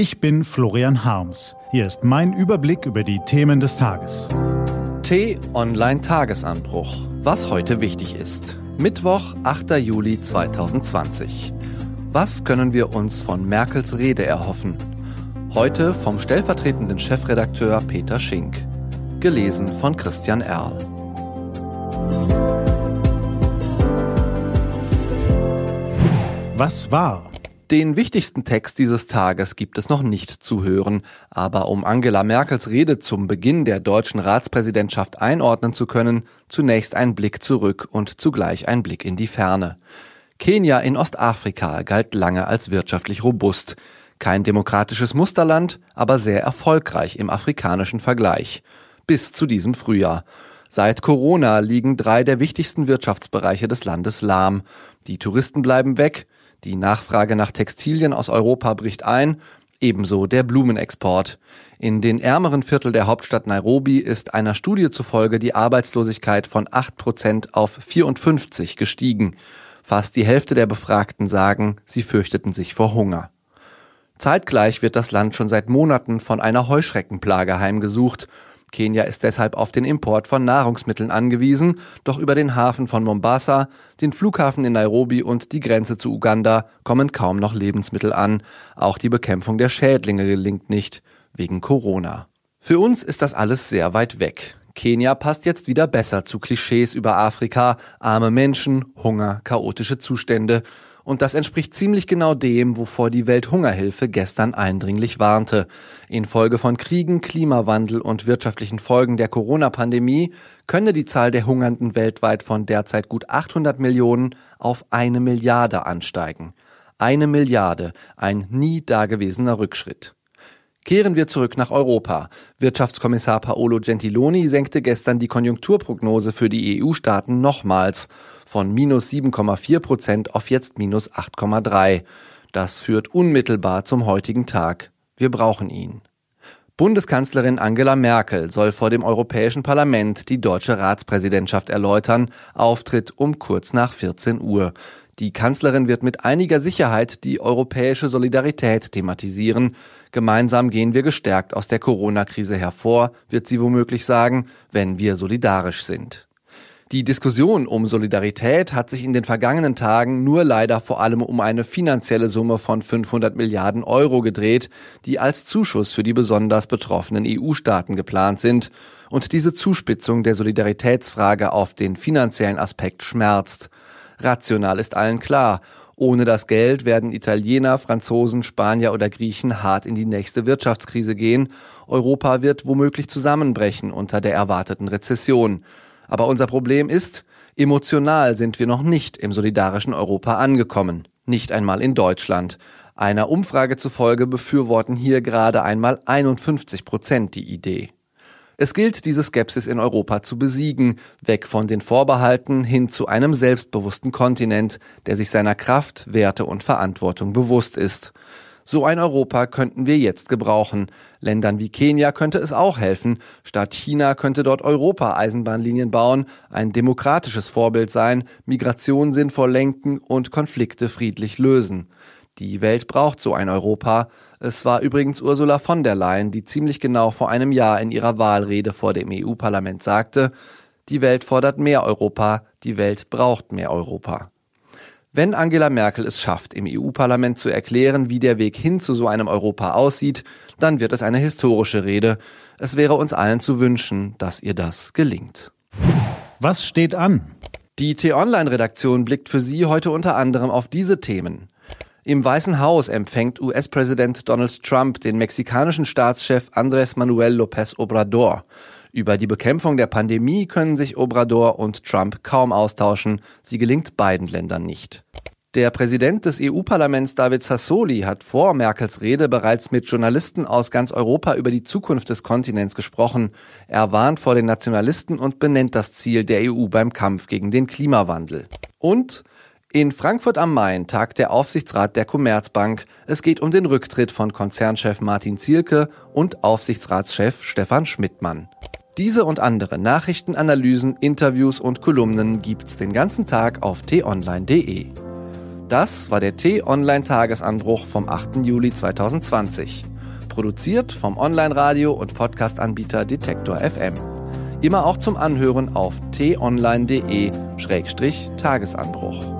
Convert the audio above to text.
Ich bin Florian Harms. Hier ist mein Überblick über die Themen des Tages. T-Online Tagesanbruch. Was heute wichtig ist. Mittwoch, 8. Juli 2020. Was können wir uns von Merkels Rede erhoffen? Heute vom stellvertretenden Chefredakteur Peter Schink. Gelesen von Christian Erl. Was war? Den wichtigsten Text dieses Tages gibt es noch nicht zu hören, aber um Angela Merkels Rede zum Beginn der deutschen Ratspräsidentschaft einordnen zu können, zunächst ein Blick zurück und zugleich ein Blick in die Ferne. Kenia in Ostafrika galt lange als wirtschaftlich robust. Kein demokratisches Musterland, aber sehr erfolgreich im afrikanischen Vergleich. Bis zu diesem Frühjahr. Seit Corona liegen drei der wichtigsten Wirtschaftsbereiche des Landes lahm. Die Touristen bleiben weg, die Nachfrage nach Textilien aus Europa bricht ein, ebenso der Blumenexport. In den ärmeren Viertel der Hauptstadt Nairobi ist einer Studie zufolge die Arbeitslosigkeit von 8 Prozent auf 54 gestiegen. Fast die Hälfte der Befragten sagen, sie fürchteten sich vor Hunger. Zeitgleich wird das Land schon seit Monaten von einer Heuschreckenplage heimgesucht Kenia ist deshalb auf den Import von Nahrungsmitteln angewiesen, doch über den Hafen von Mombasa, den Flughafen in Nairobi und die Grenze zu Uganda kommen kaum noch Lebensmittel an. Auch die Bekämpfung der Schädlinge gelingt nicht, wegen Corona. Für uns ist das alles sehr weit weg. Kenia passt jetzt wieder besser zu Klischees über Afrika, arme Menschen, Hunger, chaotische Zustände und das entspricht ziemlich genau dem, wovor die Welthungerhilfe gestern eindringlich warnte. Infolge von Kriegen, Klimawandel und wirtschaftlichen Folgen der Corona-Pandemie könne die Zahl der Hungernden weltweit von derzeit gut 800 Millionen auf eine Milliarde ansteigen. Eine Milliarde, ein nie dagewesener Rückschritt. Kehren wir zurück nach Europa. Wirtschaftskommissar Paolo Gentiloni senkte gestern die Konjunkturprognose für die EU-Staaten nochmals von minus 7,4 Prozent auf jetzt minus 8,3. Das führt unmittelbar zum heutigen Tag. Wir brauchen ihn. Bundeskanzlerin Angela Merkel soll vor dem Europäischen Parlament die deutsche Ratspräsidentschaft erläutern, Auftritt um kurz nach 14 Uhr. Die Kanzlerin wird mit einiger Sicherheit die europäische Solidarität thematisieren. Gemeinsam gehen wir gestärkt aus der Corona-Krise hervor, wird sie womöglich sagen, wenn wir solidarisch sind. Die Diskussion um Solidarität hat sich in den vergangenen Tagen nur leider vor allem um eine finanzielle Summe von 500 Milliarden Euro gedreht, die als Zuschuss für die besonders betroffenen EU-Staaten geplant sind. Und diese Zuspitzung der Solidaritätsfrage auf den finanziellen Aspekt schmerzt. Rational ist allen klar, ohne das Geld werden Italiener, Franzosen, Spanier oder Griechen hart in die nächste Wirtschaftskrise gehen. Europa wird womöglich zusammenbrechen unter der erwarteten Rezession. Aber unser Problem ist, emotional sind wir noch nicht im solidarischen Europa angekommen, nicht einmal in Deutschland. Einer Umfrage zufolge befürworten hier gerade einmal 51 Prozent die Idee. Es gilt, diese Skepsis in Europa zu besiegen, weg von den Vorbehalten hin zu einem selbstbewussten Kontinent, der sich seiner Kraft, Werte und Verantwortung bewusst ist. So ein Europa könnten wir jetzt gebrauchen. Ländern wie Kenia könnte es auch helfen. Statt China könnte dort Europa Eisenbahnlinien bauen, ein demokratisches Vorbild sein, Migration sinnvoll lenken und Konflikte friedlich lösen. Die Welt braucht so ein Europa. Es war übrigens Ursula von der Leyen, die ziemlich genau vor einem Jahr in ihrer Wahlrede vor dem EU-Parlament sagte, die Welt fordert mehr Europa, die Welt braucht mehr Europa. Wenn Angela Merkel es schafft, im EU-Parlament zu erklären, wie der Weg hin zu so einem Europa aussieht, dann wird es eine historische Rede. Es wäre uns allen zu wünschen, dass ihr das gelingt. Was steht an? Die T-Online-Redaktion blickt für Sie heute unter anderem auf diese Themen. Im Weißen Haus empfängt US-Präsident Donald Trump den mexikanischen Staatschef Andrés Manuel López Obrador. Über die Bekämpfung der Pandemie können sich Obrador und Trump kaum austauschen. Sie gelingt beiden Ländern nicht. Der Präsident des EU-Parlaments David Sassoli hat vor Merkels Rede bereits mit Journalisten aus ganz Europa über die Zukunft des Kontinents gesprochen. Er warnt vor den Nationalisten und benennt das Ziel der EU beim Kampf gegen den Klimawandel. Und in Frankfurt am Main tagt der Aufsichtsrat der Commerzbank. Es geht um den Rücktritt von Konzernchef Martin Zielke und Aufsichtsratschef Stefan Schmidtmann. Diese und andere Nachrichten, Analysen, Interviews und Kolumnen gibt's den ganzen Tag auf t-online.de. Das war der T-Online-Tagesanbruch vom 8. Juli 2020. Produziert vom Online-Radio- und Podcast-Anbieter Detektor FM. Immer auch zum Anhören auf t-online.de-tagesanbruch.